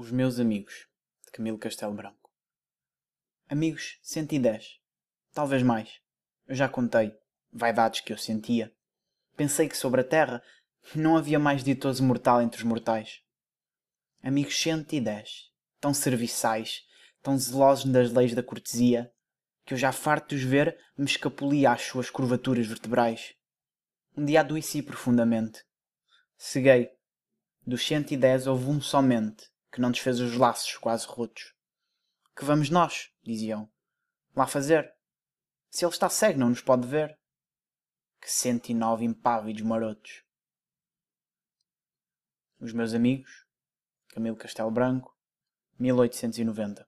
Os meus amigos, de Camilo Castelo Branco. Amigos 110. Talvez mais. Eu já contei. Vaidades que eu sentia. Pensei que sobre a terra não havia mais ditoso mortal entre os mortais. Amigos 110. Tão serviçais, tão zelosos das leis da cortesia, que eu já farto de os ver me escapulia às suas curvaturas vertebrais. Um dia adoeci profundamente. Ceguei. Dos 110 houve um somente que não desfez os laços quase rotos. Que vamos nós, diziam, lá fazer? Se ele está cego, não nos pode ver. Que cento e nove impávidos marotos. Os meus amigos, Camilo Castelo Branco, 1890.